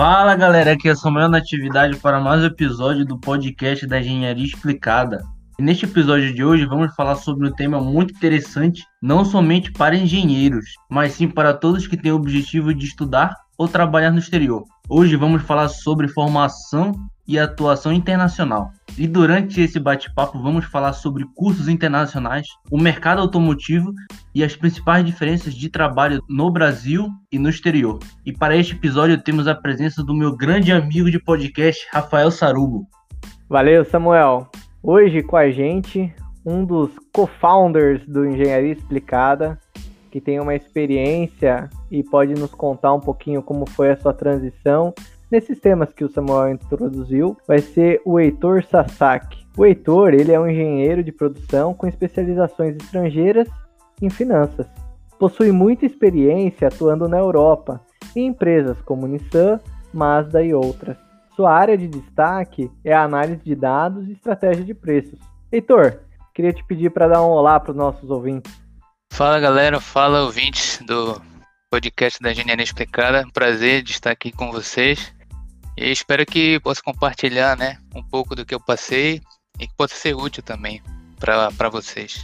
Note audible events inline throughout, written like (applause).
Fala galera, aqui é Samuel na atividade para mais um episódio do podcast da Engenharia Explicada. E neste episódio de hoje vamos falar sobre um tema muito interessante, não somente para engenheiros, mas sim para todos que têm o objetivo de estudar ou trabalhar no exterior. Hoje vamos falar sobre formação e atuação internacional. E durante esse bate-papo vamos falar sobre cursos internacionais, o mercado automotivo e as principais diferenças de trabalho no Brasil e no exterior. E para este episódio temos a presença do meu grande amigo de podcast, Rafael Sarubo. Valeu, Samuel. Hoje com a gente um dos co-founders do Engenharia Explicada, que tem uma experiência e pode nos contar um pouquinho como foi a sua transição nesses temas que o Samuel introduziu, vai ser o Heitor Sasaki. O Heitor, ele é um engenheiro de produção com especializações estrangeiras em finanças. Possui muita experiência atuando na Europa, em empresas como Nissan, Mazda e outras. Sua área de destaque é a análise de dados e estratégia de preços. Heitor, queria te pedir para dar um olá para os nossos ouvintes. Fala galera, fala ouvintes do podcast da Engenharia Explicada. Prazer de estar aqui com vocês. E espero que possa compartilhar né, um pouco do que eu passei e que possa ser útil também para vocês.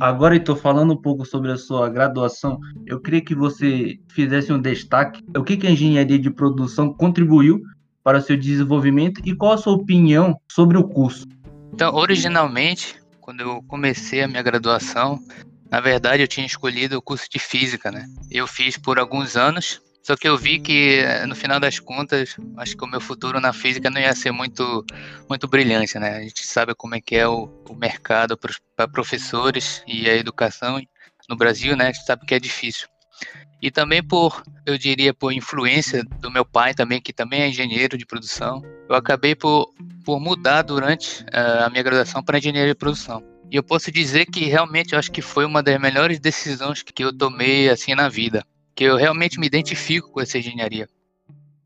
Agora estou falando um pouco sobre a sua graduação. Eu queria que você fizesse um destaque. O que, que a engenharia de produção contribuiu para o seu desenvolvimento e qual a sua opinião sobre o curso? Então, originalmente, quando eu comecei a minha graduação, na verdade eu tinha escolhido o curso de física, né? Eu fiz por alguns anos, só que eu vi que no final das contas, acho que o meu futuro na física não ia ser muito muito brilhante, né? A gente sabe como é que é o, o mercado para professores e a educação no Brasil, né? A gente sabe que é difícil. E também por, eu diria, por influência do meu pai também, que também é engenheiro de produção, eu acabei por, por mudar durante uh, a minha graduação para engenharia de produção. E eu posso dizer que realmente eu acho que foi uma das melhores decisões que eu tomei assim na vida, que eu realmente me identifico com essa engenharia.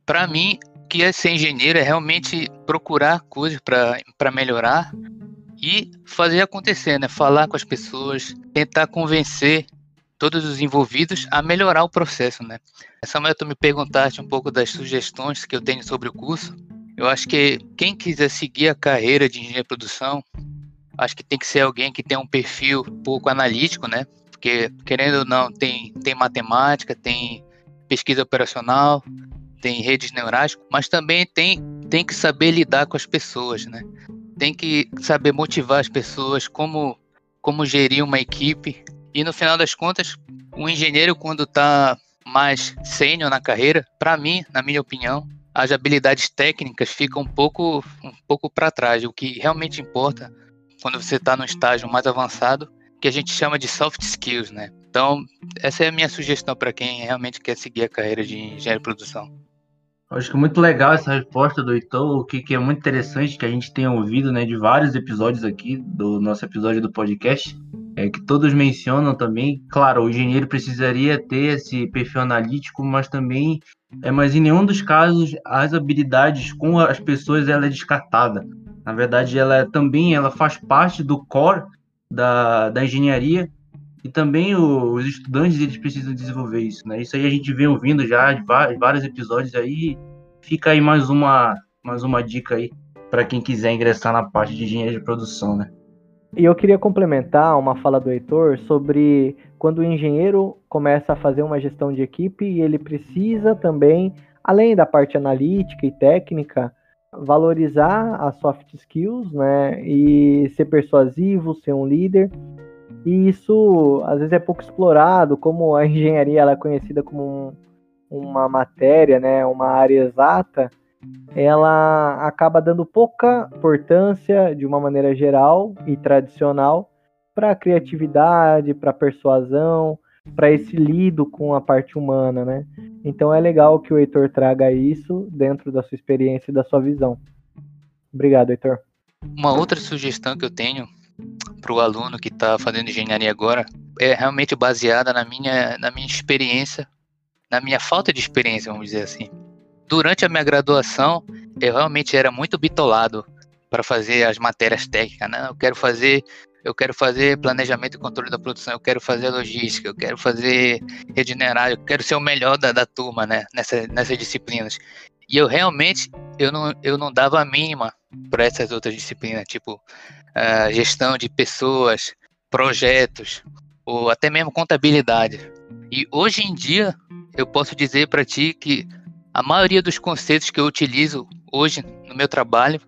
Para mim, o que é ser engenheiro é realmente procurar coisas para melhorar e fazer acontecer, né? Falar com as pessoas, tentar convencer todos os envolvidos a melhorar o processo, né? Samuel, tu me perguntaste um pouco das sugestões que eu tenho sobre o curso. Eu acho que quem quiser seguir a carreira de engenharia de produção, acho que tem que ser alguém que tenha um perfil um pouco analítico, né? Porque, querendo ou não, tem, tem matemática, tem pesquisa operacional, tem redes neurais, mas também tem, tem que saber lidar com as pessoas, né? Tem que saber motivar as pessoas, como, como gerir uma equipe, e no final das contas, o engenheiro, quando está mais sênior na carreira, para mim, na minha opinião, as habilidades técnicas ficam um pouco, um pouco para trás. O que realmente importa quando você está no estágio mais avançado, que a gente chama de soft skills, né? Então, essa é a minha sugestão para quem realmente quer seguir a carreira de engenheiro de produção. Acho que é muito legal essa resposta do Heitor, o que, que é muito interessante que a gente tem ouvido né, de vários episódios aqui, do nosso episódio do podcast, é, que todos mencionam também. Claro, o engenheiro precisaria ter esse perfil analítico, mas também, é, mas em nenhum dos casos as habilidades com as pessoas ela é descartada. Na verdade, ela é, também ela faz parte do core da, da engenharia e também o, os estudantes eles precisam desenvolver isso, né? Isso aí a gente vem ouvindo já de vários episódios aí. Fica aí mais uma mais uma dica aí para quem quiser ingressar na parte de engenharia de produção, né? E eu queria complementar uma fala do Heitor sobre quando o engenheiro começa a fazer uma gestão de equipe e ele precisa também, além da parte analítica e técnica, valorizar as soft skills, né, e ser persuasivo, ser um líder. E isso às vezes é pouco explorado, como a (laughs) engenharia ela é conhecida como um, uma matéria, né, uma área exata ela acaba dando pouca importância, de uma maneira geral e tradicional, para a criatividade, para a persuasão, para esse lido com a parte humana, né? Então é legal que o Heitor traga isso dentro da sua experiência e da sua visão. Obrigado, Heitor. Uma outra sugestão que eu tenho para o aluno que está fazendo engenharia agora é realmente baseada na minha, na minha experiência, na minha falta de experiência, vamos dizer assim durante a minha graduação, eu realmente era muito bitolado para fazer as matérias técnicas, né? Eu quero fazer eu quero fazer planejamento e controle da produção, eu quero fazer logística, eu quero fazer regenerar, eu quero ser o melhor da, da turma, né? Nessa, nessas disciplinas. E eu realmente eu não, eu não dava a mínima para essas outras disciplinas, tipo uh, gestão de pessoas, projetos, ou até mesmo contabilidade. E hoje em dia eu posso dizer para ti que a maioria dos conceitos que eu utilizo hoje no meu trabalho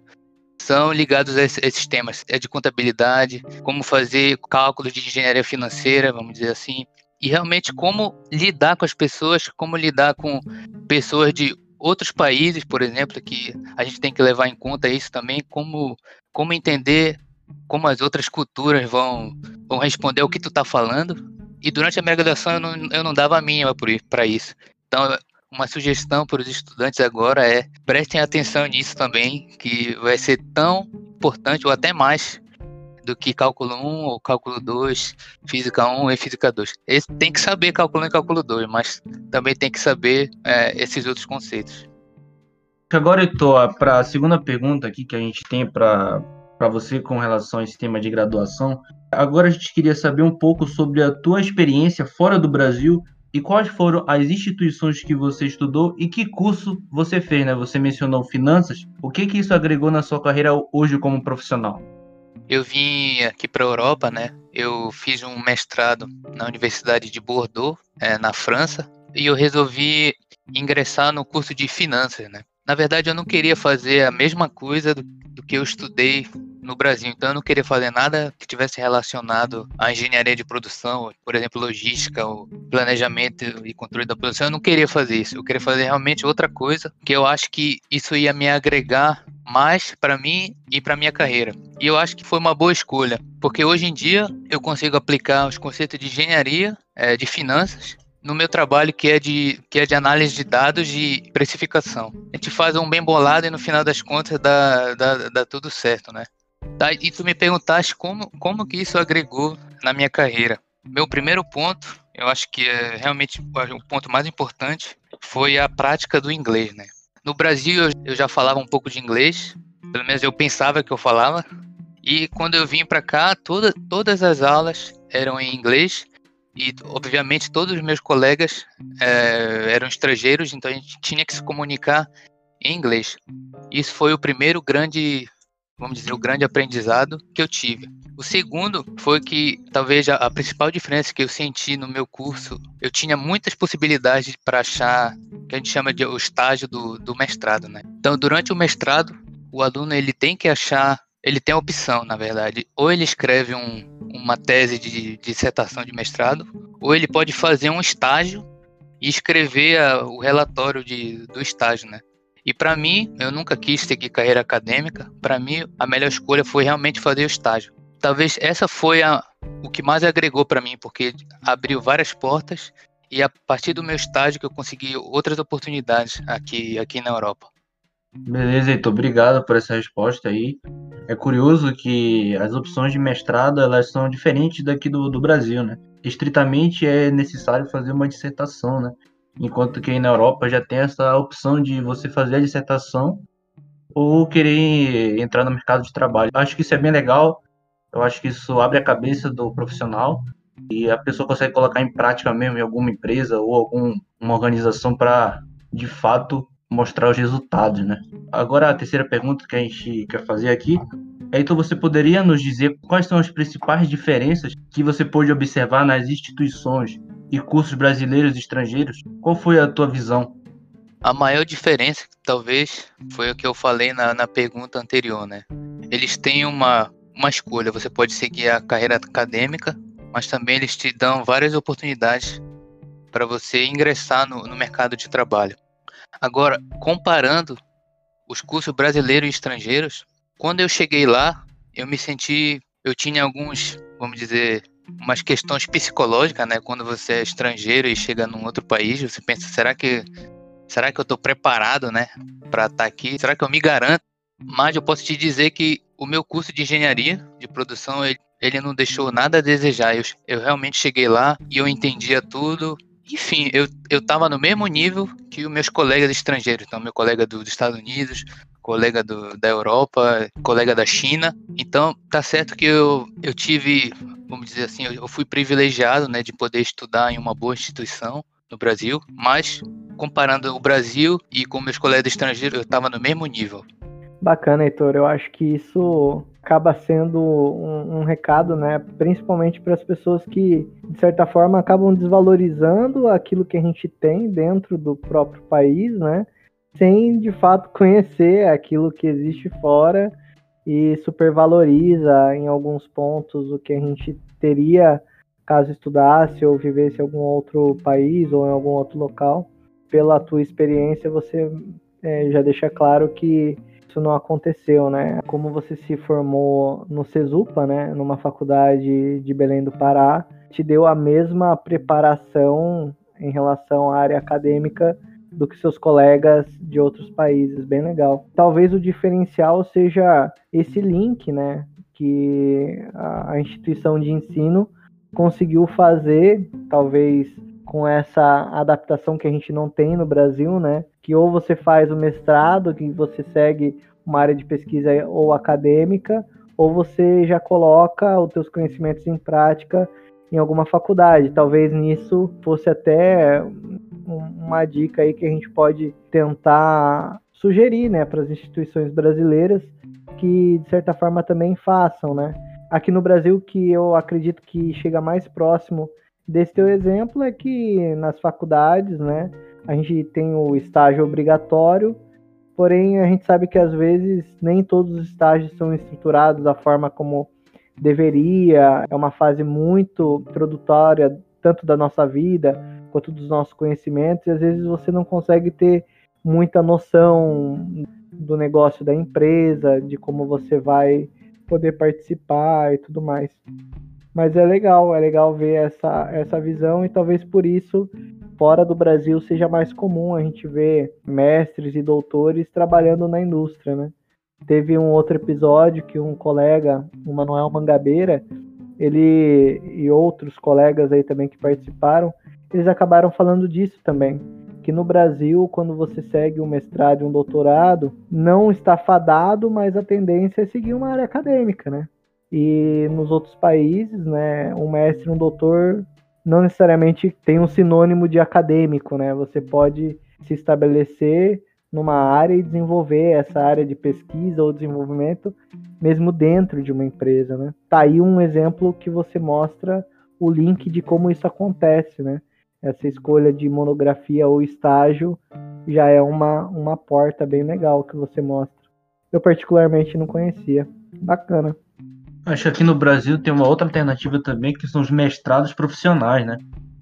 são ligados a esses temas, é de contabilidade, como fazer cálculos de engenharia financeira, vamos dizer assim, e realmente como lidar com as pessoas, como lidar com pessoas de outros países, por exemplo, que a gente tem que levar em conta isso também, como, como entender como as outras culturas vão, vão responder ao que tu está falando. E durante a minha graduação eu não, eu não dava a mínima para isso. Então, uma sugestão para os estudantes agora é prestem atenção nisso também, que vai ser tão importante ou até mais do que cálculo 1 ou cálculo 2, física 1 e física 2. Eles tem que saber cálculo 1 e cálculo 2, mas também tem que saber é, esses outros conceitos. Agora, estou para a segunda pergunta aqui que a gente tem para você com relação a esse tema de graduação. Agora a gente queria saber um pouco sobre a tua experiência fora do Brasil e quais foram as instituições que você estudou e que curso você fez, né? Você mencionou finanças. O que que isso agregou na sua carreira hoje como profissional? Eu vim aqui para a Europa, né? Eu fiz um mestrado na Universidade de Bordeaux, é, na França, e eu resolvi ingressar no curso de finanças, né? Na verdade, eu não queria fazer a mesma coisa do, do que eu estudei no Brasil. Então eu não queria fazer nada que tivesse relacionado à engenharia de produção, por exemplo, logística, ou planejamento e controle da produção. Eu não queria fazer isso. Eu queria fazer realmente outra coisa, que eu acho que isso ia me agregar mais para mim e para minha carreira. E eu acho que foi uma boa escolha, porque hoje em dia eu consigo aplicar os conceitos de engenharia, é, de finanças no meu trabalho que é de que é de análise de dados e precificação. A gente faz um bem bolado e no final das contas dá, dá, dá tudo certo, né? Tá, e tu me perguntaste como, como que isso agregou na minha carreira. Meu primeiro ponto, eu acho que é realmente o ponto mais importante, foi a prática do inglês, né? No Brasil eu já falava um pouco de inglês, pelo menos eu pensava que eu falava, e quando eu vim para cá, toda, todas as aulas eram em inglês e obviamente todos os meus colegas é, eram estrangeiros, então a gente tinha que se comunicar em inglês. Isso foi o primeiro grande vamos dizer, o grande aprendizado que eu tive. O segundo foi que talvez a, principal diferença que eu senti no meu curso, eu tinha muitas possibilidades para achar que a gente chama de o estágio do, do mestrado, né? Então, durante o mestrado, o aluno ele tem que achar, ele tem a opção, na verdade, ou ele escreve um, uma tese de, de dissertação de mestrado, ou ele pode fazer um estágio e escrever a, o relatório de, do estágio, né? E para mim, eu nunca quis seguir carreira acadêmica. Para mim, a melhor escolha foi realmente fazer o estágio. Talvez essa foi a, o que mais agregou para mim, porque abriu várias portas e a partir do meu estágio que eu consegui outras oportunidades aqui, aqui na Europa. Beleza, Heitor, obrigado por essa resposta aí. É curioso que as opções de mestrado elas são diferentes daqui do, do Brasil, né? Estritamente é necessário fazer uma dissertação, né? Enquanto que aí na Europa já tem essa opção de você fazer a dissertação ou querer entrar no mercado de trabalho. Acho que isso é bem legal, eu acho que isso abre a cabeça do profissional e a pessoa consegue colocar em prática mesmo em alguma empresa ou alguma organização para, de fato, mostrar os resultados, né? Agora, a terceira pergunta que a gente quer fazer aqui é, então você poderia nos dizer quais são as principais diferenças que você pôde observar nas instituições e cursos brasileiros e estrangeiros? Qual foi a tua visão? A maior diferença, talvez, foi o que eu falei na, na pergunta anterior, né? Eles têm uma, uma escolha. Você pode seguir a carreira acadêmica, mas também eles te dão várias oportunidades para você ingressar no, no mercado de trabalho. Agora, comparando os cursos brasileiros e estrangeiros, quando eu cheguei lá, eu me senti, eu tinha alguns, vamos dizer, umas questões psicológicas, né? Quando você é estrangeiro e chega num outro país, você pensa, será que será que eu estou preparado, né, para estar tá aqui? Será que eu me garanto? Mas eu posso te dizer que o meu curso de engenharia de produção ele, ele não deixou nada a desejar. Eu, eu realmente cheguei lá e eu entendia tudo. Enfim, eu, eu tava no mesmo nível que os meus colegas estrangeiros. Então, meu colega do, dos Estados Unidos, colega do, da Europa, colega da China. Então, tá certo que eu, eu tive, vamos dizer assim, eu, eu fui privilegiado, né, de poder estudar em uma boa instituição no Brasil, mas comparando o Brasil e com meus colegas estrangeiros, eu estava no mesmo nível. Bacana, Heitor. Eu acho que isso acaba sendo um, um recado, né? Principalmente para as pessoas que, de certa forma, acabam desvalorizando aquilo que a gente tem dentro do próprio país, né? Sem de fato conhecer aquilo que existe fora e supervaloriza em alguns pontos o que a gente teria caso estudasse ou vivesse em algum outro país ou em algum outro local. Pela tua experiência, você é, já deixa claro que isso não aconteceu, né? Como você se formou no Cesupa, né, numa faculdade de Belém do Pará, te deu a mesma preparação em relação à área acadêmica do que seus colegas de outros países, bem legal. Talvez o diferencial seja esse link, né, que a instituição de ensino conseguiu fazer, talvez com essa adaptação que a gente não tem no Brasil, né? Que ou você faz o mestrado, que você segue uma área de pesquisa ou acadêmica, ou você já coloca os teus conhecimentos em prática em alguma faculdade. Talvez nisso fosse até uma dica aí que a gente pode tentar sugerir, né, para as instituições brasileiras que de certa forma também façam, né? Aqui no Brasil que eu acredito que chega mais próximo desse teu exemplo é que nas faculdades, né, a gente tem o estágio obrigatório, porém a gente sabe que às vezes nem todos os estágios são estruturados da forma como deveria. É uma fase muito introdutória tanto da nossa vida quanto dos nossos conhecimentos, e às vezes você não consegue ter muita noção do negócio da empresa, de como você vai poder participar e tudo mais. Mas é legal, é legal ver essa, essa visão e talvez por isso fora do Brasil seja mais comum a gente ver mestres e doutores trabalhando na indústria, né? Teve um outro episódio que um colega, o Manuel Mangabeira, ele e outros colegas aí também que participaram, eles acabaram falando disso também, que no Brasil, quando você segue um mestrado e um doutorado, não está fadado, mas a tendência é seguir uma área acadêmica, né? E nos outros países, né, um mestre, um doutor não necessariamente tem um sinônimo de acadêmico, né? Você pode se estabelecer numa área e desenvolver essa área de pesquisa ou desenvolvimento mesmo dentro de uma empresa, né? Tá aí um exemplo que você mostra o link de como isso acontece, né? Essa escolha de monografia ou estágio já é uma, uma porta bem legal que você mostra. Eu particularmente não conhecia. Bacana. Acho que aqui no Brasil tem uma outra alternativa também, que são os mestrados profissionais, né?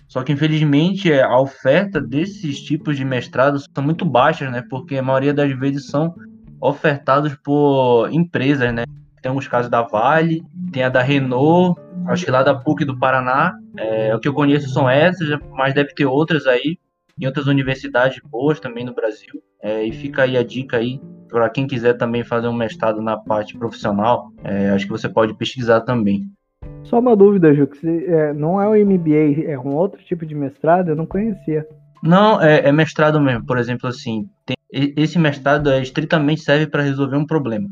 Só que infelizmente é, a oferta desses tipos de mestrados são muito baixas, né? Porque a maioria das vezes são ofertados por empresas, né? Tem alguns casos da Vale, tem a da Renault, acho que lá da PUC do Paraná. É, o que eu conheço são essas, mas deve ter outras aí, em outras universidades boas também no Brasil. É, e fica aí a dica aí para quem quiser também fazer um mestrado na parte profissional, é, acho que você pode pesquisar também. Só uma dúvida, Ju, é, não é o MBA, é um outro tipo de mestrado? Eu não conhecia. Não, é, é mestrado mesmo. Por exemplo, assim, tem, esse mestrado é estritamente serve para resolver um problema.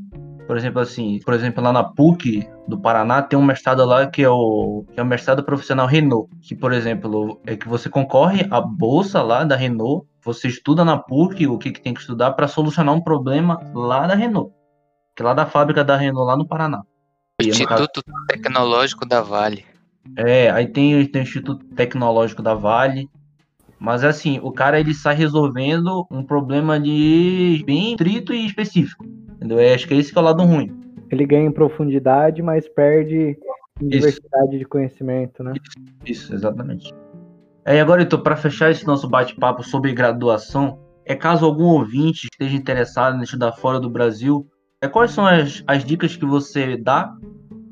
Por exemplo, assim, por exemplo, lá na PUC do Paraná tem um mestrado lá que é o, que é o mestrado profissional Renault, que, por exemplo, é que você concorre à bolsa lá da Renault você estuda na PUC o que, que tem que estudar para solucionar um problema lá da Renault, que é lá da fábrica da Renault, lá no Paraná. Instituto caso... Tecnológico da Vale. É, aí tem, tem o Instituto Tecnológico da Vale. Mas assim, o cara ele sai resolvendo um problema de bem trito e específico. Entendeu? Eu acho que é esse que é o lado ruim. Ele ganha em profundidade, mas perde em diversidade de conhecimento, né? Isso, isso exatamente. É, agora, então, para fechar esse nosso bate-papo sobre graduação, é caso algum ouvinte esteja interessado em estudar fora do Brasil, é, quais são as, as dicas que você dá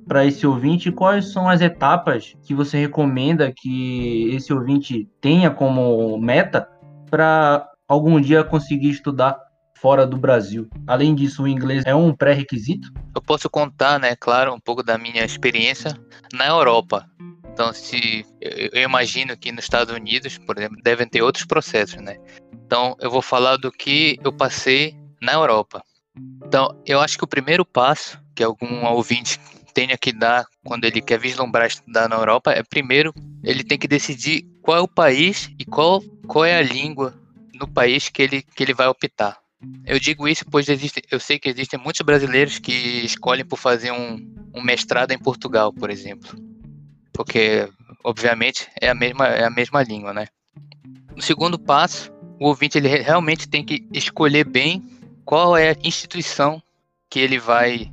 para esse ouvinte e quais são as etapas que você recomenda que esse ouvinte tenha como meta para algum dia conseguir estudar fora do Brasil. Além disso, o inglês é um pré-requisito? Eu posso contar, né, claro, um pouco da minha experiência na Europa Então, se eu imagino que nos Estados Unidos, por exemplo, devem ter outros processos, né? Então, eu vou falar do que eu passei na Europa. Então, eu acho que o primeiro passo que algum ouvinte tenha que dar quando ele quer vislumbrar estudar na Europa é primeiro ele tem que decidir qual é o país e qual, qual é a língua no país que ele, que ele vai optar. Eu digo isso pois existe, eu sei que existem muitos brasileiros que escolhem por fazer um, um mestrado em Portugal, por exemplo. Porque, obviamente, é a mesma, é a mesma língua, né? No segundo passo, o ouvinte ele realmente tem que escolher bem qual é a instituição que ele vai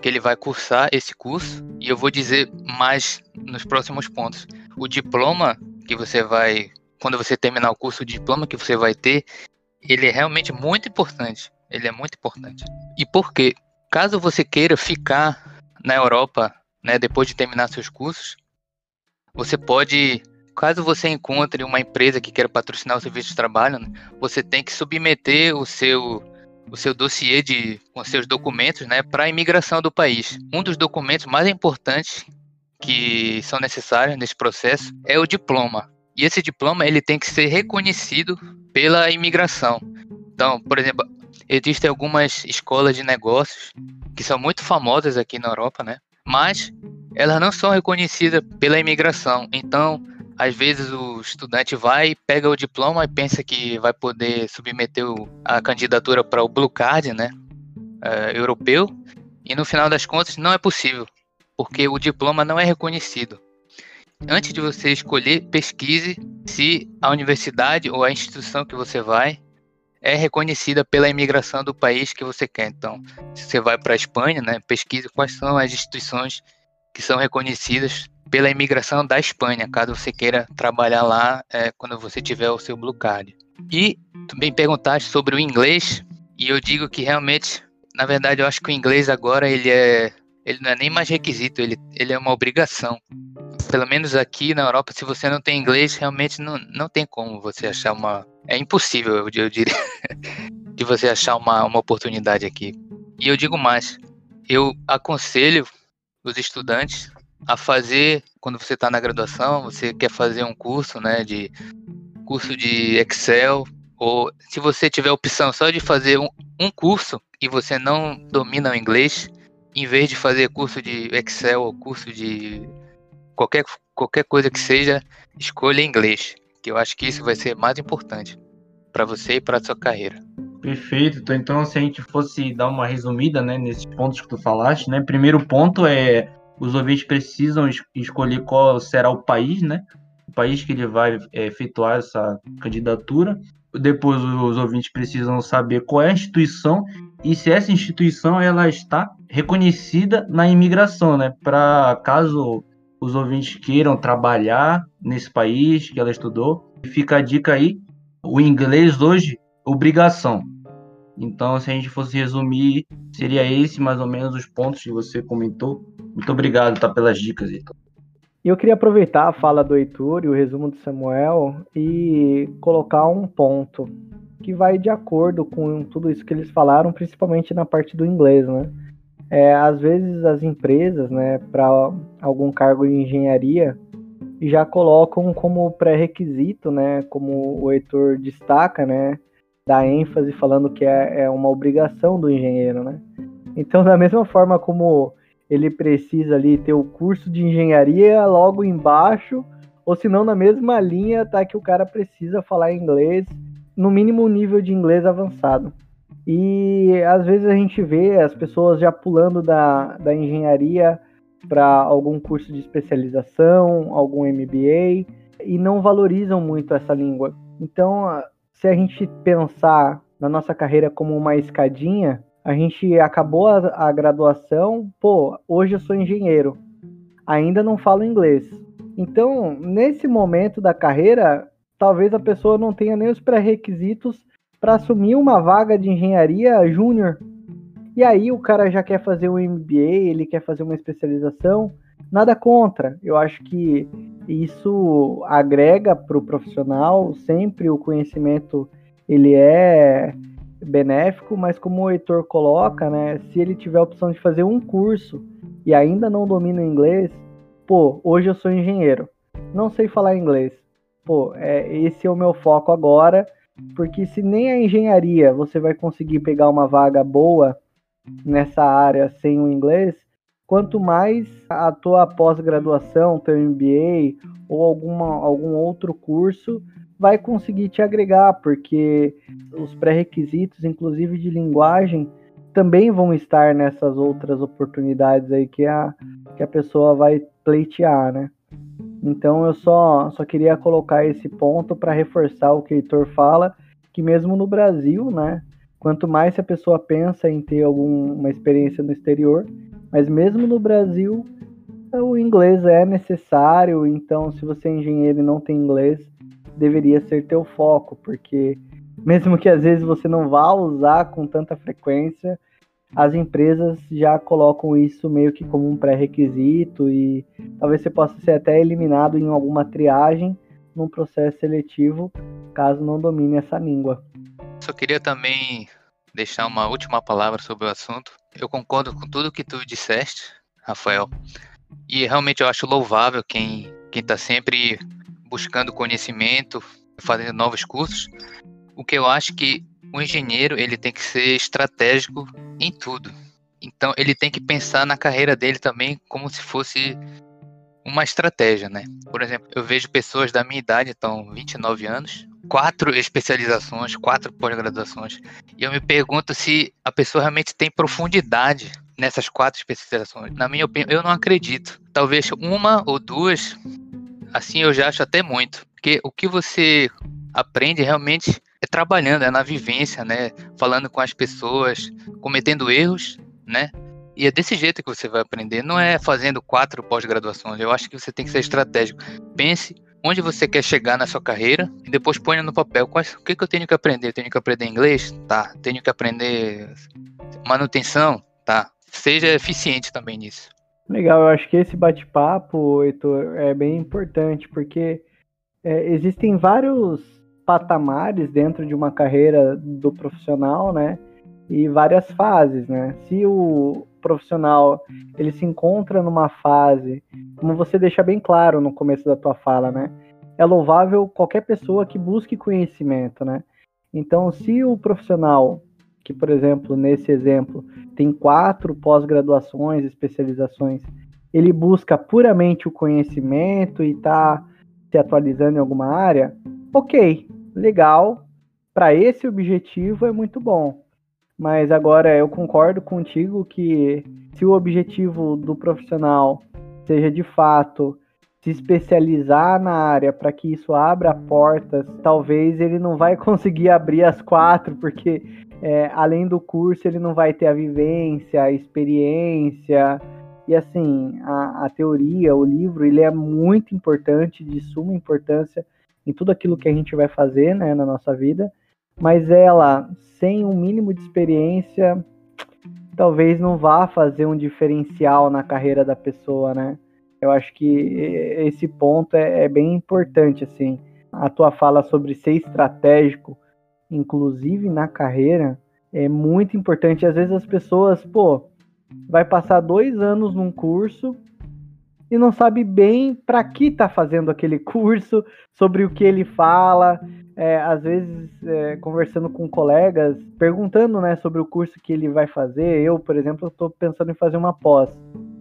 que ele vai cursar esse curso e eu vou dizer mais nos próximos pontos. O diploma que você vai quando você terminar o curso, o diploma que você vai ter, ele é realmente muito importante. Ele é muito importante. E por quê? Caso você queira ficar na Europa, né, depois de terminar seus cursos, você pode, caso você encontre uma empresa que queira patrocinar o serviço de trabalho, né, você tem que submeter o seu o seu dossiê de com seus documentos, né, para a imigração do país. Um dos documentos mais importantes que são necessários nesse processo é o diploma. E esse diploma ele tem que ser reconhecido pela imigração. Então, por exemplo, existem algumas escolas de negócios que são muito famosas aqui na Europa, né? Mas elas não são reconhecidas pela imigração. Então, às vezes o estudante vai, pega o diploma e pensa que vai poder submeter a candidatura para o Blue Card, né? Uh, europeu. E no final das contas não é possível, porque o diploma não é reconhecido. Antes de você escolher, pesquise se a universidade ou a instituição que você vai é reconhecida pela imigração do país que você quer. Então, se você vai para a Espanha, né, pesquise quais são as instituições que são reconhecidas pela imigração da Espanha, caso você queira trabalhar lá é, quando você tiver o seu Blue Card. E também perguntaste sobre o inglês, e eu digo que realmente, na verdade, eu acho que o inglês agora ele é, ele não é nem mais requisito, ele, ele é uma obrigação. Pelo menos aqui na Europa, se você não tem inglês, realmente não, não tem como você achar uma. É impossível, eu, diria, (laughs) de você achar uma, uma oportunidade aqui. E eu digo mais, eu aconselho os estudantes a fazer quando você está na graduação, você quer fazer um curso, né, de curso de Excel, ou se você tiver a opção só de fazer um, um curso e você não domina o inglês, em vez de fazer curso de Excel ou curso de qualquer, qualquer coisa que seja, escolha inglês, que eu acho que isso vai ser mais importante para você e para sua carreira. Perfeito. Então, se a gente fosse dar uma resumida, né, nesses pontos que tu falaste, né, primeiro ponto é os ouvintes precisam es escolher qual será o país, né? O país que ele vai é, efetuar essa candidatura. Depois os ouvintes precisam saber qual é a instituição e se essa instituição ela está reconhecida na imigração, né? Para caso os ouvintes queiram trabalhar nesse país que ela estudou, fica a dica aí. O inglês hoje, obrigação. Então, se a gente fosse resumir, seria esse mais ou menos os pontos que você comentou. Muito obrigado tá, pelas dicas, Heitor. E eu queria aproveitar a fala do Heitor e o resumo do Samuel e colocar um ponto que vai de acordo com tudo isso que eles falaram, principalmente na parte do inglês, né? É, às vezes as empresas, né, para algum cargo de engenharia, já colocam como pré-requisito, né, como o Heitor destaca, né, dá ênfase falando que é, é uma obrigação do engenheiro, né? Então, da mesma forma como ele precisa ali ter o curso de engenharia logo embaixo, ou se não na mesma linha, tá que o cara precisa falar inglês, no mínimo nível de inglês avançado. E às vezes a gente vê as pessoas já pulando da, da engenharia para algum curso de especialização, algum MBA, e não valorizam muito essa língua. Então, se a gente pensar na nossa carreira como uma escadinha, a gente acabou a, a graduação, pô, hoje eu sou engenheiro, ainda não falo inglês. Então, nesse momento da carreira, talvez a pessoa não tenha nem os pré-requisitos para assumir uma vaga de engenharia júnior. E aí o cara já quer fazer um MBA, ele quer fazer uma especialização. Nada contra. Eu acho que isso agrega para o profissional. Sempre o conhecimento ele é benéfico, mas como o Heitor coloca, né, se ele tiver a opção de fazer um curso e ainda não domina inglês, pô, hoje eu sou engenheiro, não sei falar inglês. Pô, é, esse é o meu foco agora, porque se nem a engenharia você vai conseguir pegar uma vaga boa nessa área sem o inglês, quanto mais a tua pós-graduação, teu MBA ou alguma, algum outro curso vai conseguir te agregar, porque os pré-requisitos, inclusive de linguagem, também vão estar nessas outras oportunidades aí que a, que a pessoa vai pleitear, né? Então eu só, só queria colocar esse ponto para reforçar o que o Heitor fala, que mesmo no Brasil, né? Quanto mais a pessoa pensa em ter alguma experiência no exterior, mas mesmo no Brasil, o inglês é necessário, então se você é engenheiro e não tem inglês, deveria ser teu foco, porque mesmo que às vezes você não vá usar com tanta frequência, as empresas já colocam isso meio que como um pré-requisito e talvez você possa ser até eliminado em alguma triagem num processo seletivo, caso não domine essa língua. Só queria também deixar uma última palavra sobre o assunto. Eu concordo com tudo que tu disseste, Rafael. E realmente eu acho louvável quem quem está sempre buscando conhecimento, fazendo novos cursos. O que eu acho que o engenheiro ele tem que ser estratégico em tudo. Então ele tem que pensar na carreira dele também como se fosse uma estratégia, né? Por exemplo, eu vejo pessoas da minha idade, então 29 anos, quatro especializações, quatro pós-graduações, e eu me pergunto se a pessoa realmente tem profundidade nessas quatro especializações. Na minha opinião, eu não acredito. Talvez uma ou duas assim eu já acho até muito. Porque o que você aprende realmente é trabalhando, é na vivência, né? Falando com as pessoas, cometendo erros, né? E é desse jeito que você vai aprender, não é fazendo quatro pós-graduações. Eu acho que você tem que ser estratégico. Pense onde você quer chegar na sua carreira e depois ponha no papel quais, o que, que eu tenho que aprender. tenho que aprender inglês? Tá. Tenho que aprender manutenção? Tá. Seja eficiente também nisso. Legal, eu acho que esse bate-papo, Heitor, é bem importante, porque é, existem vários patamares dentro de uma carreira do profissional, né? E várias fases, né? Se o profissional ele se encontra numa fase, como você deixa bem claro no começo da tua fala, né? É louvável qualquer pessoa que busque conhecimento, né? Então, se o profissional que, por exemplo, nesse exemplo, tem quatro pós-graduações, especializações, ele busca puramente o conhecimento e está se atualizando em alguma área, ok, legal, para esse objetivo é muito bom. Mas agora eu concordo contigo que se o objetivo do profissional seja de fato se especializar na área para que isso abra portas, talvez ele não vai (laughs) conseguir abrir as quatro, porque é, além do curso, ele não vai ter a vivência, a experiência. E assim, a, a teoria, o livro, ele é muito importante, de suma importância em tudo aquilo que a gente vai fazer né, na nossa vida. Mas ela, sem um mínimo de experiência, talvez não vá fazer um diferencial na carreira da pessoa, né? Eu acho que esse ponto é, é bem importante, assim. A tua fala sobre ser estratégico inclusive na carreira, é muito importante. Às vezes as pessoas, pô, vai passar dois anos num curso e não sabe bem para que tá fazendo aquele curso, sobre o que ele fala. É, às vezes, é, conversando com colegas, perguntando né, sobre o curso que ele vai fazer. Eu, por exemplo, estou pensando em fazer uma pós.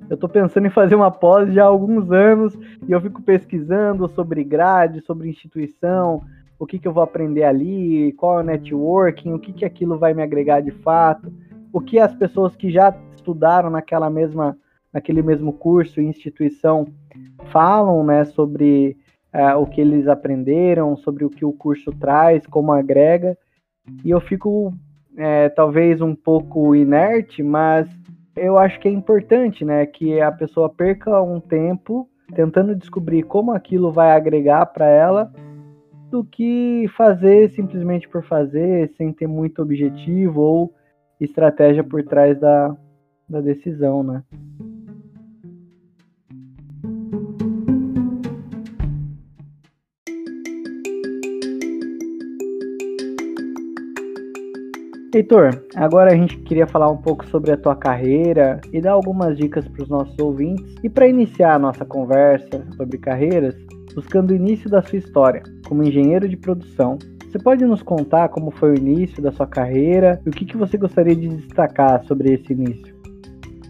Eu estou pensando em fazer uma pós já há alguns anos e eu fico pesquisando sobre grade, sobre instituição, o que, que eu vou aprender ali, qual é o networking, o que, que aquilo vai me agregar de fato, o que as pessoas que já estudaram naquela mesma, naquele mesmo curso e instituição falam né, sobre uh, o que eles aprenderam, sobre o que o curso traz, como agrega. E eu fico é, talvez um pouco inerte, mas eu acho que é importante né, que a pessoa perca um tempo tentando descobrir como aquilo vai agregar para ela do que fazer simplesmente por fazer, sem ter muito objetivo ou estratégia por trás da, da decisão, né? Heitor, agora a gente queria falar um pouco sobre a tua carreira e dar algumas dicas para os nossos ouvintes. E para iniciar a nossa conversa sobre carreiras, buscando o início da sua história como engenheiro de produção, você pode nos contar como foi o início da sua carreira e o que, que você gostaria de destacar sobre esse início?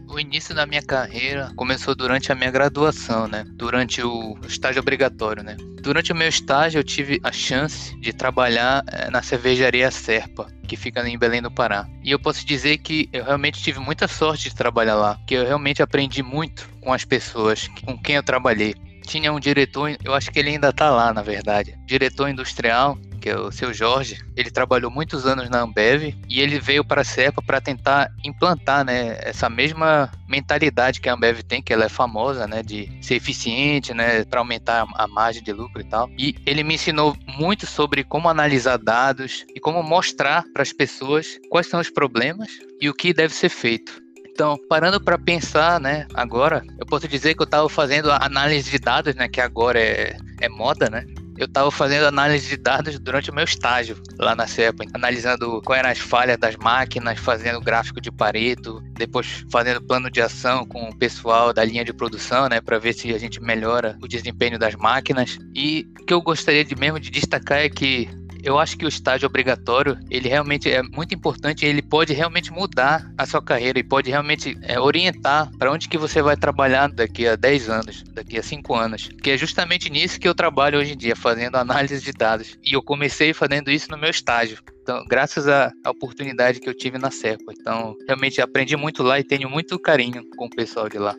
O início da minha carreira começou durante a minha graduação, né? Durante o estágio obrigatório, né? Durante o meu estágio, eu tive a chance de trabalhar é, na cervejaria Serpa, que fica em Belém do Pará. E eu posso dizer que eu realmente tive muita sorte de trabalhar lá, que eu realmente aprendi muito com as pessoas com quem eu trabalhei tinha um diretor, eu acho que ele ainda tá lá, na verdade. Diretor industrial, é o seu Jorge. Ele trabalhou muitos anos na Ambev e ele veio para a CEPA para tentar implantar, né, essa mesma mentalidade que a Ambev tem, que ela é famosa, né, de ser eficiente, né, para aumentar a margem de lucro e tal. E ele me ensinou muito sobre como analisar dados e como mostrar para as pessoas quais são os problemas e o que deve ser feito. Então, parando para pensar, né, agora, eu posso dizer que eu estava fazendo análise de dados, né, que agora é, é moda, né? Eu estava fazendo análise de dados durante o meu estágio lá na CEPA, analisando quais eram as falhas das máquinas, fazendo gráfico de Pareto, depois fazendo plano de ação com o pessoal da linha de produção, né, para ver se a gente melhora o desempenho das máquinas. E o que eu gostaria de mesmo de destacar é que eu acho que o estágio obrigatório, ele realmente é muito importante, ele pode realmente mudar a sua carreira e pode realmente é, orientar para onde que você vai trabalhar daqui a 10 anos, daqui a 5 anos, que é justamente nisso que eu trabalho hoje em dia, fazendo análise de dados. E eu comecei fazendo isso no meu estágio. Então, graças à oportunidade que eu tive na CEPA. Então, realmente aprendi muito lá e tenho muito carinho com o pessoal de lá.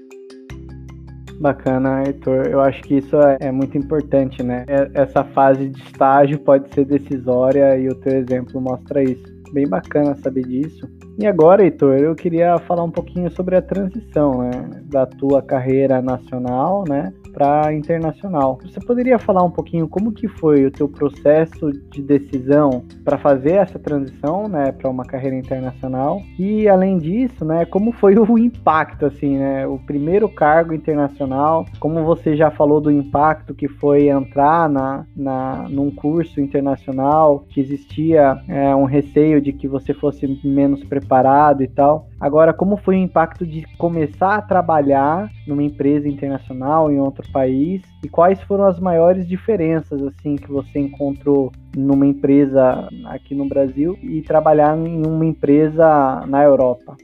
Bacana, Heitor. Eu acho que isso é, é muito importante, né? É, essa fase de estágio pode ser decisória e o teu exemplo mostra isso. Bem bacana saber disso. E agora, Heitor, eu queria falar um pouquinho sobre a transição né, da tua carreira nacional, né, para internacional. Você poderia falar um pouquinho como que foi o teu processo de decisão para fazer essa transição, né, para uma carreira internacional? E além disso, né, como foi o impacto assim, né, o primeiro cargo internacional? Como você já falou do impacto que foi entrar na, na num curso internacional, que existia é, um receio de que você fosse menos preparado e tal. Agora, como foi o impacto de começar a trabalhar numa empresa internacional em outro país e quais foram as maiores diferenças assim que você encontrou numa empresa aqui no Brasil e trabalhar em uma empresa na Europa?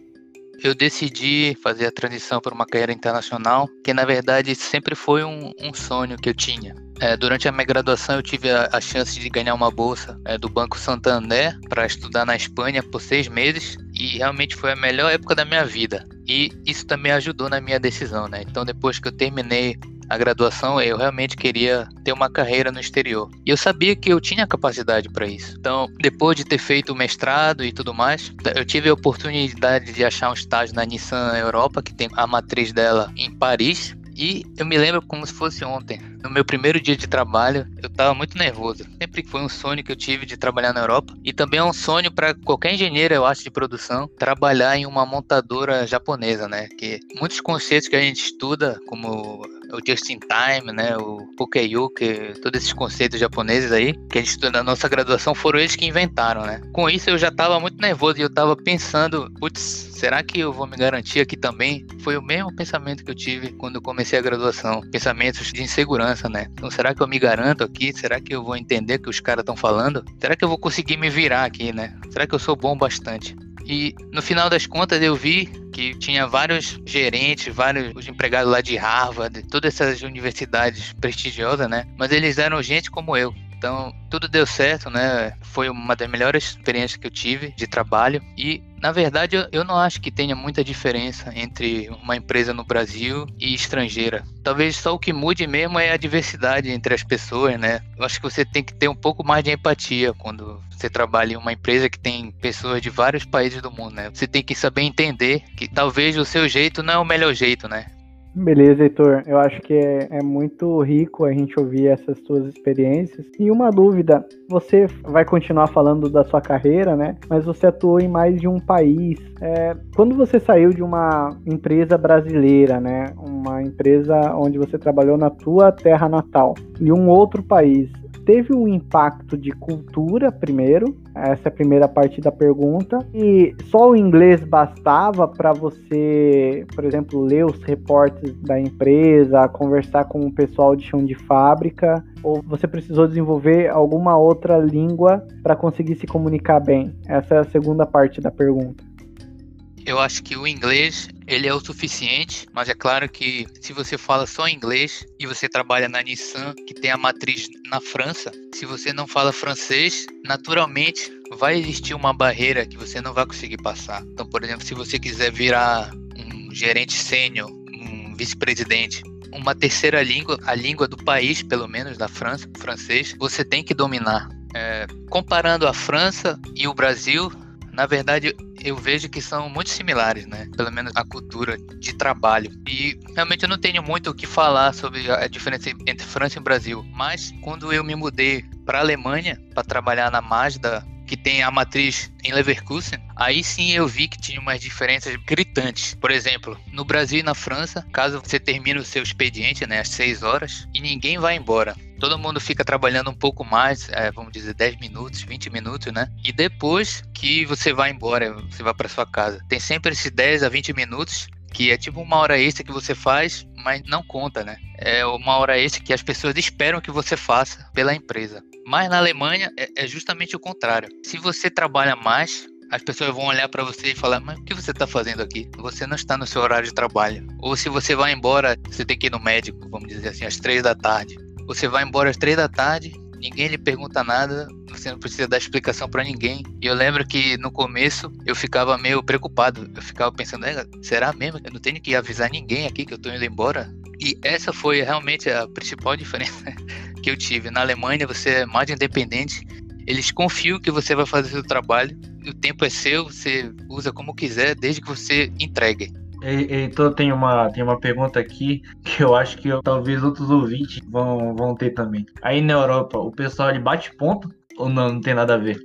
Eu decidi fazer a transição para uma carreira internacional, que na verdade sempre foi um, um sonho que eu tinha. É, durante a minha graduação, eu tive a, a chance de ganhar uma bolsa é, do Banco Santander para estudar na Espanha por seis meses e realmente foi a melhor época da minha vida. E isso também ajudou na minha decisão, né? Então, depois que eu terminei a graduação, eu realmente queria ter uma carreira no exterior. E eu sabia que eu tinha capacidade para isso. Então, depois de ter feito o mestrado e tudo mais, eu tive a oportunidade de achar um estágio na Nissan Europa, que tem a matriz dela em Paris. E eu me lembro como se fosse ontem. No meu primeiro dia de trabalho, eu estava muito nervoso. Sempre foi um sonho que eu tive de trabalhar na Europa. E também é um sonho para qualquer engenheiro, eu acho, de produção, trabalhar em uma montadora japonesa, né? Que muitos conceitos que a gente estuda, como o just in time, né, o Pokeyuke, todos esses conceitos japoneses aí, que a gente estuda na nossa graduação, foram eles que inventaram, né. Com isso eu já estava muito nervoso e eu estava pensando, putz, será que eu vou me garantir aqui também? Foi o mesmo pensamento que eu tive quando comecei a graduação, pensamentos de insegurança, né. Então será que eu me garanto aqui? Será que eu vou entender o que os caras estão falando? Será que eu vou conseguir me virar aqui, né? Será que eu sou bom bastante? E no final das contas eu vi que tinha vários gerentes, vários os empregados lá de Harvard, todas essas universidades prestigiosas, né? Mas eles eram gente como eu. Então, tudo deu certo, né? Foi uma das melhores experiências que eu tive de trabalho. E, na verdade, eu, não acho que tenha muita diferença entre uma empresa no Brasil e estrangeira. Talvez só o que mude mesmo é a diversidade entre as pessoas, né? Eu acho que você tem que ter um pouco mais de empatia quando você trabalha em uma empresa que tem pessoas de vários países do mundo, né? Você tem que saber entender que talvez o seu jeito não é o melhor jeito, né? Beleza, Heitor. Eu acho que é, é, muito rico a gente ouvir essas suas experiências. E uma dúvida: você vai continuar falando da sua carreira, né? Mas você atuou em mais de um país. É, quando você saiu de uma empresa brasileira, né? Uma empresa onde você trabalhou na tua terra natal, e um outro país, teve um impacto de cultura primeiro, essa é a primeira parte da pergunta, e só o inglês bastava para você, por exemplo, ler os reportes da empresa, conversar com o pessoal de chão de fábrica, ou você precisou desenvolver alguma outra língua para conseguir se comunicar bem? Essa é a segunda parte da pergunta. Eu acho que o inglês ele é o suficiente, mas é claro que se você fala só inglês e você trabalha na Nissan, que tem a matriz na França, se você não fala francês, naturalmente vai existir uma barreira que você não vai conseguir passar. Então, por exemplo, se você quiser virar um gerente sênior, um vice-presidente, uma terceira língua, a língua do país, pelo menos da França, francês, você tem que dominar. É, comparando a França e o Brasil, na verdade, eu vejo que são muito similares, né? Pelo menos a cultura de trabalho. E realmente eu não tenho muito o que falar sobre a diferença entre França e Brasil. Mas quando eu me mudei para Alemanha para trabalhar na Mazda que tem a matriz em Leverkusen, aí sim eu vi que tinha umas diferenças gritantes. Por exemplo, no Brasil e na França, caso você termine o seu expediente, né, às 6 horas, e ninguém vai embora. Todo mundo fica trabalhando um pouco mais, é, vamos dizer 10 minutos, 20 minutos, né? E depois que você vai embora, você vai para sua casa. Tem sempre esses 10 a 20 minutos que é tipo uma hora extra que você faz, mas não conta, né? É uma hora extra que as pessoas esperam que você faça pela empresa. Mas na Alemanha é, é justamente o contrário. Se você trabalha mais, as pessoas vão olhar para você e falar: Mas o que você está fazendo aqui? Você não está no seu horário de trabalho. Ou se você vai embora, você tem que ir no médico, vamos dizer assim, às três da tarde. Você vai embora às três da tarde, ninguém lhe pergunta nada, você não precisa dar explicação para ninguém. E eu lembro que no começo eu ficava meio preocupado, eu ficava pensando, será mesmo que eu não tenho que avisar ninguém aqui que eu tô indo embora? E essa foi realmente a principal (laughs) diferença que eu tive. Na Alemanha você é mais independente, eles confiam que você vai fazer seu trabalho, o tempo é seu, você usa como quiser, desde que você entregue. Então tem uma, tem uma pergunta aqui que eu acho que eu, talvez outros ouvintes vão, vão ter também. Aí na Europa, o pessoal ele bate ponto ou não, não tem nada a ver?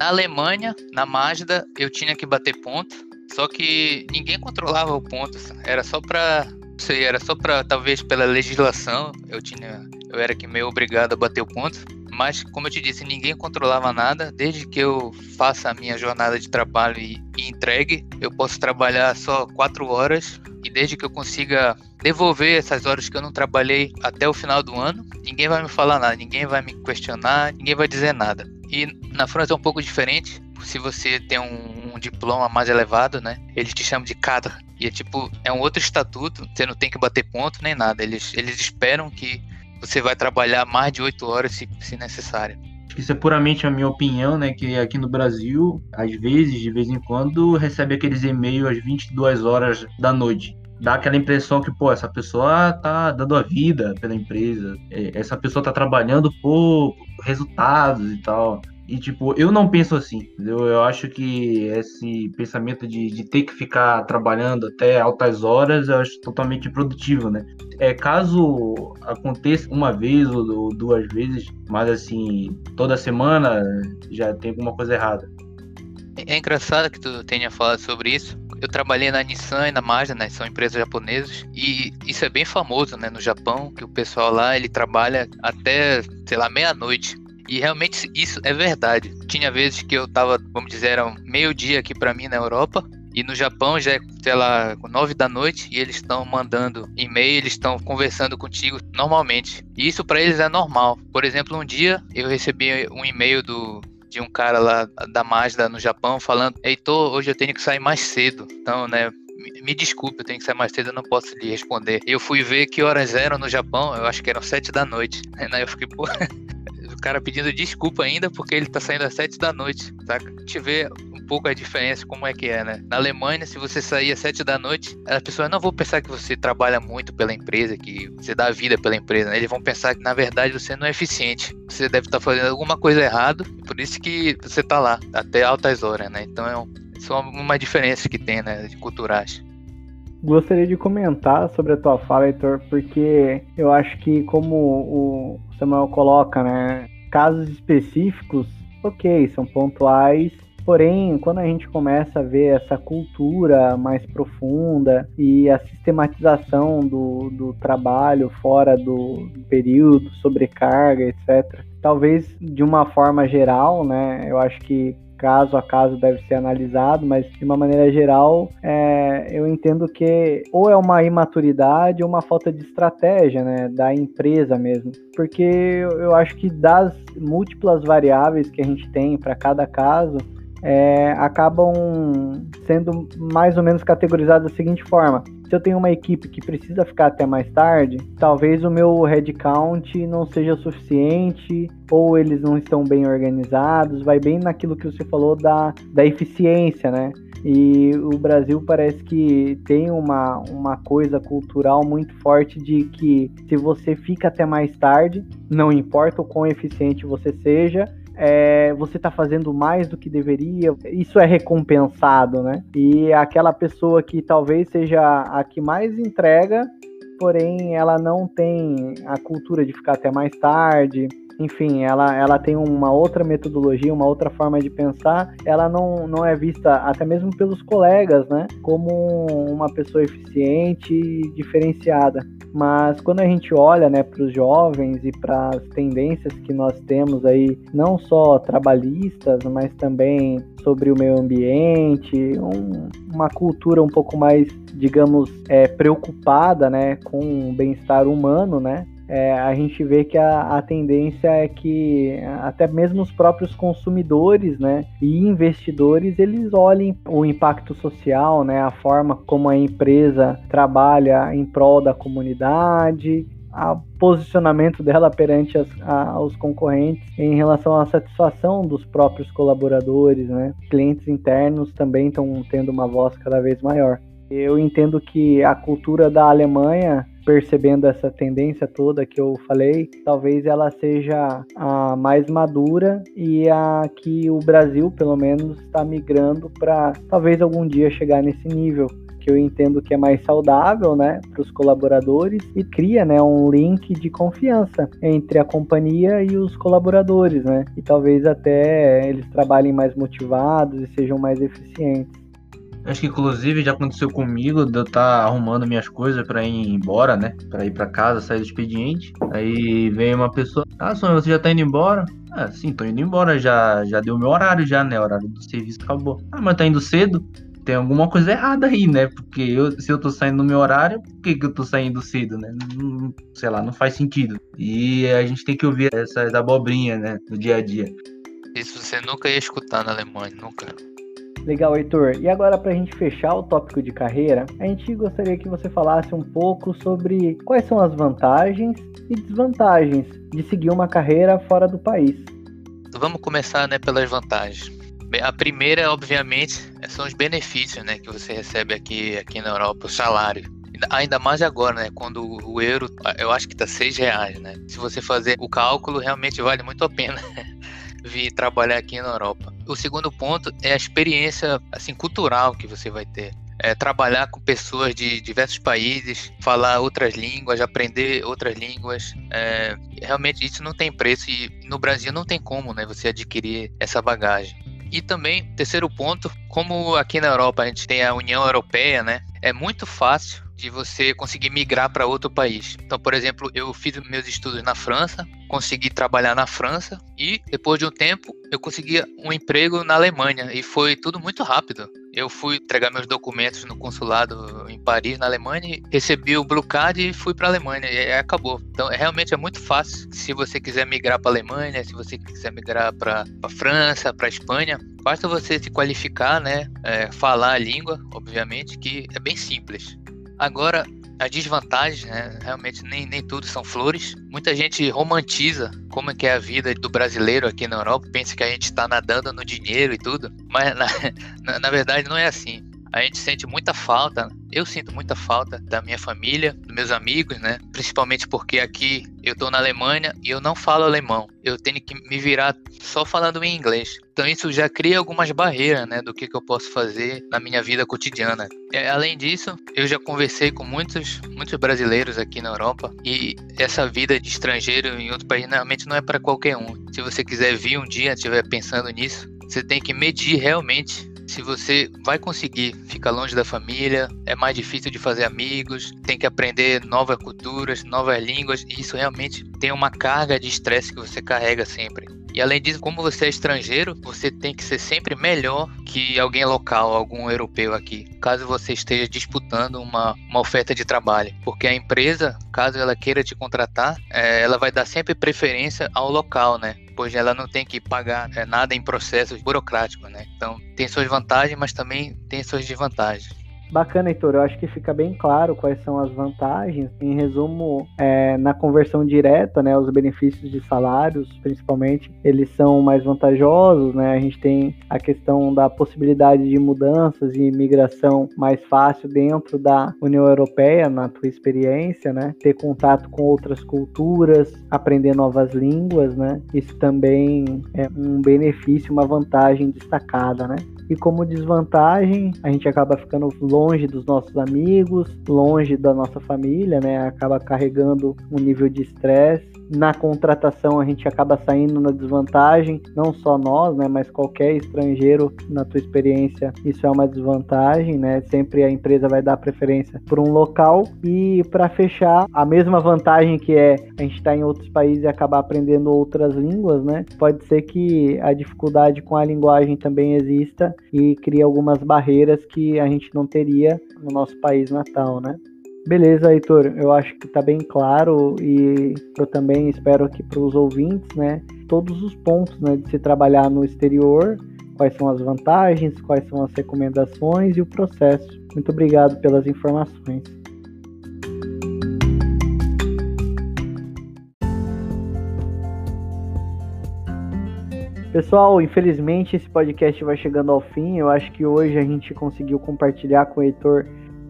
Na Alemanha, na Mazda, eu tinha que bater ponto, só que ninguém controlava o ponto, era só para sei, era só para talvez pela legislação, eu tinha eu era que meio obrigado a bater o ponto, mas como eu te disse, ninguém controlava nada, desde que eu faça a minha jornada de trabalho e, e entregue, eu posso trabalhar só quatro horas e desde que eu consiga devolver essas horas que eu não trabalhei até o final do ano, ninguém vai me falar nada, ninguém vai me questionar, ninguém vai dizer nada. E na França é um pouco diferente. Se você tem um, um diploma mais elevado, né? Eles te chamam de cadre. E é tipo, é um outro estatuto, você não tem que bater ponto nem nada. Eles, eles esperam que você vai trabalhar mais de oito horas se, se necessário. Isso é puramente a minha opinião, né? Que aqui no Brasil, às vezes, de vez em quando, recebe aqueles e-mails às 22 horas da noite. Dá aquela impressão que, pô, essa pessoa tá dando a vida pela empresa, é, essa pessoa tá trabalhando por resultados e tal. E, tipo, eu não penso assim, entendeu? Eu acho que esse pensamento de, de ter que ficar trabalhando até altas horas, eu acho totalmente improdutivo, né? É, caso aconteça uma vez ou duas vezes, mas assim, toda semana já tem alguma coisa errada. É engraçado que tu tenha falado sobre isso. Eu trabalhei na Nissan e na Mazda, né? São empresas japonesas. E isso é bem famoso, né? No Japão, que o pessoal lá, ele trabalha até, sei lá, meia-noite. E realmente isso é verdade. Tinha vezes que eu tava, vamos dizer, era meio-dia aqui para mim na Europa. E no Japão já é, sei lá, nove da noite e eles estão mandando e-mail, eles estão conversando contigo normalmente. E isso para eles é normal. Por exemplo, um dia eu recebi um e-mail do, de um cara lá da Mazda no Japão falando: Heitor, hoje eu tenho que sair mais cedo. Então, né, me desculpe, eu tenho que sair mais cedo, eu não posso lhe responder. Eu fui ver que horas eram no Japão, eu acho que eram sete da noite. (laughs) Aí eu fiquei, pô, cara pedindo desculpa ainda porque ele tá saindo às 7 da noite, saca? A gente vê um pouco a diferença, como é que é, né? Na Alemanha, se você sair às 7 da noite, as pessoas não vão pensar que você trabalha muito pela empresa, que você dá vida pela empresa, né? Eles vão pensar que, na verdade, você não é eficiente. Você deve estar tá fazendo alguma coisa errada, por isso que você tá lá, até altas horas, né? Então é um, são uma diferença que tem, né, de culturais. Gostaria de comentar sobre a tua fala, Heitor, porque eu acho que como o Samuel coloca, né, casos específicos, ok, são pontuais Porém, quando a gente começa a ver essa cultura mais profunda e a sistematização do, do trabalho fora do período, sobrecarga, etc., talvez de uma forma geral, né? Eu acho que caso a caso deve ser analisado, mas de uma maneira geral, é, eu entendo que ou é uma imaturidade ou uma falta de estratégia, né, da empresa mesmo, porque eu acho que das múltiplas variáveis que a gente tem para cada caso, é, acabam sendo mais ou menos categorizadas da seguinte forma: se eu tenho uma equipe que precisa ficar até mais tarde, talvez o meu headcount não seja suficiente, ou eles não estão bem organizados, vai bem naquilo que você falou da, da eficiência, né? E o Brasil parece que tem uma, uma coisa cultural muito forte de que se você fica até mais tarde, não importa o quão eficiente você seja, é, você está fazendo mais do que deveria, isso é recompensado, né? E aquela pessoa que talvez seja a que mais entrega, porém ela não tem a cultura de ficar até mais tarde, enfim, ela, ela tem uma outra metodologia, uma outra forma de pensar, ela não, não é vista, até mesmo pelos colegas, né, como uma pessoa eficiente e diferenciada. Mas quando a gente olha né, para os jovens e para as tendências que nós temos aí, não só trabalhistas, mas também sobre o meio ambiente, um, uma cultura um pouco mais, digamos, é, preocupada né, com o bem-estar humano, né? É, a gente vê que a, a, tendência é que até mesmo os próprios consumidores né, e investidores eles olhem o impacto social, né, a forma como a empresa trabalha em prol da comunidade, o posicionamento dela perante as, a, os concorrentes em relação à satisfação dos próprios colaboradores, né? Clientes internos também estão tendo uma voz cada vez maior. Eu entendo que a cultura da Alemanha percebendo essa tendência toda que eu falei, talvez ela seja a mais madura e a que o Brasil, pelo menos, está migrando para talvez algum dia chegar nesse nível que eu entendo que é mais saudável, né, para os colaboradores e cria, né, um link de confiança entre a companhia e os colaboradores, né, e talvez até eles trabalhem mais motivados e sejam mais eficientes. Acho que inclusive já aconteceu comigo de eu estar tá arrumando minhas coisas para ir embora, né? Para ir para casa, sair do expediente. Aí vem uma pessoa: Ah, Sonho, você já tá indo embora? Ah, sim, tô indo embora, já, já deu meu horário, já, né? O horário do serviço acabou. Ah, mas tá indo cedo? Tem alguma coisa errada aí, né? Porque eu, se eu tô saindo no meu horário, por que, que eu tô saindo cedo, né? Não, sei lá, não faz sentido. E a gente tem que ouvir essas abobrinhas, né? No dia a dia. Isso você nunca ia escutar na Alemanha, nunca. Legal, Heitor. E agora, para a gente fechar o tópico de carreira, a gente gostaria que você falasse um pouco sobre quais são as vantagens e desvantagens de seguir uma carreira fora do país. Vamos começar né, pelas vantagens. A primeira, obviamente, são os benefícios né, que você recebe aqui, aqui na Europa, o salário. Ainda mais agora, né? Quando o euro, eu acho que tá seis reais, né? Se você fazer o cálculo, realmente vale muito a pena (laughs) vir trabalhar aqui na Europa. O segundo ponto é a experiência assim cultural que você vai ter. É, trabalhar com pessoas de diversos países, falar outras línguas, aprender outras línguas. É, realmente isso não tem preço e no Brasil não tem como né, você adquirir essa bagagem. E também, terceiro ponto, como aqui na Europa a gente tem a União Europeia, né? É muito fácil de você conseguir migrar para outro país. Então, por exemplo, eu fiz meus estudos na França, consegui trabalhar na França e depois de um tempo eu consegui um emprego na Alemanha e foi tudo muito rápido. Eu fui entregar meus documentos no consulado em Paris, na Alemanha, recebi o Blue Card e fui para a Alemanha e acabou. Então, realmente é muito fácil. Se você quiser migrar para a Alemanha, se você quiser migrar para a França, para a Espanha, basta você se qualificar, né? É, falar a língua, obviamente, que é bem simples. Agora, a desvantagem, né? Realmente nem, nem tudo são flores. Muita gente romantiza como é que é a vida do brasileiro aqui na Europa, pensa que a gente está nadando no dinheiro e tudo, mas na, (laughs) na, na verdade não é assim a gente sente muita falta, eu sinto muita falta da minha família, dos meus amigos, né? Principalmente porque aqui eu tô na Alemanha e eu não falo alemão. Eu tenho que me virar só falando em inglês. Então isso já cria algumas barreiras, né, do que, que eu posso fazer na minha vida cotidiana. Além disso, eu já conversei com muitos, muitos brasileiros aqui na Europa e essa vida de estrangeiro em outro país realmente não é para qualquer um. Se você quiser vir um dia, estiver pensando nisso, você tem que medir realmente se você vai conseguir ficar longe da família, é mais difícil de fazer amigos, tem que aprender novas culturas, novas línguas, e isso realmente tem uma carga de estresse que você carrega sempre. E além disso, como você é estrangeiro, você tem que ser sempre melhor que alguém local, algum europeu aqui, caso você esteja disputando uma, uma oferta de trabalho. Porque a empresa, caso ela queira te contratar, é, ela vai dar sempre preferência ao local, né? Pois ela não tem que pagar é, nada em processos burocráticos, né? Então tem suas vantagens, mas também tem suas desvantagens. Bacana, Heitor. Eu acho que fica bem claro quais são as vantagens. Em resumo, é, na conversão direta, né, os benefícios de salários, principalmente, eles são mais vantajosos. Né? A gente tem a questão da possibilidade de mudanças e migração mais fácil dentro da União Europeia, na tua experiência, né? Ter contato com outras culturas, aprender novas línguas, né? Isso também é um benefício, uma vantagem destacada, né? E como desvantagem, a gente acaba ficando longe dos nossos amigos, longe da nossa família, né? Acaba carregando um nível de estresse na contratação a gente acaba saindo na desvantagem, não só nós, né, mas qualquer estrangeiro na tua experiência, isso é uma desvantagem, né? Sempre a empresa vai dar preferência por um local e para fechar, a mesma vantagem que é a gente estar tá em outros países e acabar aprendendo outras línguas, né? Pode ser que a dificuldade com a linguagem também exista e crie algumas barreiras que a gente não teria no nosso país natal, né? Beleza, Heitor, eu acho que está bem claro e eu também espero que para os ouvintes, né, todos os pontos né, de se trabalhar no exterior, quais são as vantagens, quais são as recomendações e o processo. Muito obrigado pelas informações. Pessoal, infelizmente esse podcast vai chegando ao fim. Eu acho que hoje a gente conseguiu compartilhar com o Heitor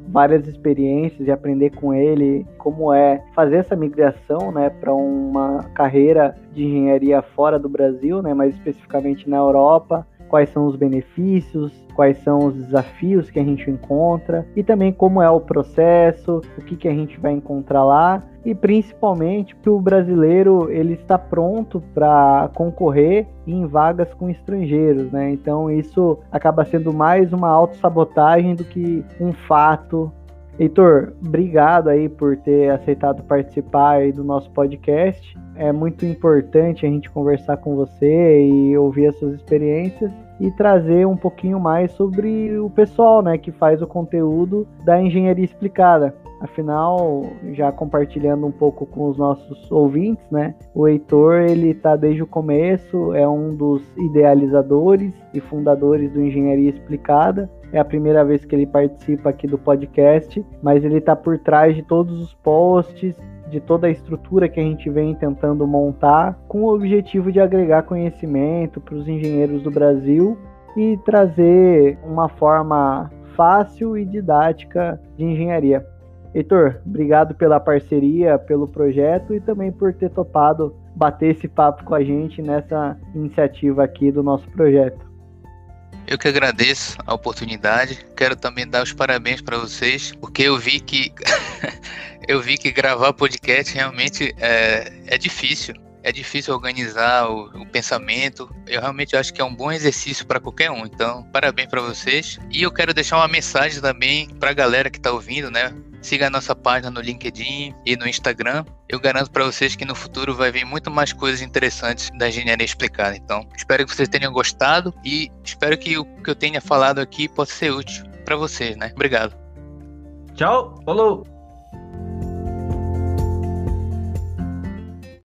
várias experiências e aprender com ele como é fazer essa migração, né, para uma carreira de engenharia fora do Brasil, né, mais especificamente na Europa, quais são os benefícios, quais são os desafios que a gente encontra e também como é o processo, o que, que a gente vai encontrar lá e principalmente que o brasileiro ele está pronto para concorrer em vagas com estrangeiros, né? Então isso acaba sendo mais uma autossabotagem do que um fato. Heitor, obrigado aí por ter aceitado participar do nosso podcast. É muito importante a gente conversar com você e ouvir as suas experiências e trazer um pouquinho mais sobre o pessoal, né, que faz o conteúdo da engenharia explicada. Afinal, já compartilhando um pouco com os nossos ouvintes, né? O Heitor, ele está desde o começo, é um dos idealizadores e fundadores do Engenharia Explicada. É a primeira vez que ele participa aqui do podcast, mas ele está por trás de todos os posts, de toda a estrutura que a gente vem tentando montar, com o objetivo de agregar conhecimento para os engenheiros do Brasil e trazer uma forma fácil e didática de engenharia. Heitor, obrigado pela parceria, pelo projeto e também por ter topado bater esse papo com a gente nessa iniciativa aqui do nosso projeto. Eu que agradeço a oportunidade. Quero também dar os parabéns para vocês, porque eu vi que (laughs) eu vi que gravar podcast realmente é, é difícil. É difícil organizar o, o, pensamento. Eu realmente acho que é um bom exercício para qualquer um. Então, parabéns para vocês. E eu quero deixar uma mensagem também para a galera que está ouvindo, né? Siga a nossa página no LinkedIn e no Instagram. Eu garanto para vocês que no futuro vai vir muito mais coisas interessantes da engenharia explicada. Então, espero que vocês tenham gostado e espero que o que eu tenha falado aqui possa ser útil para vocês, né? Obrigado. Tchau, falou!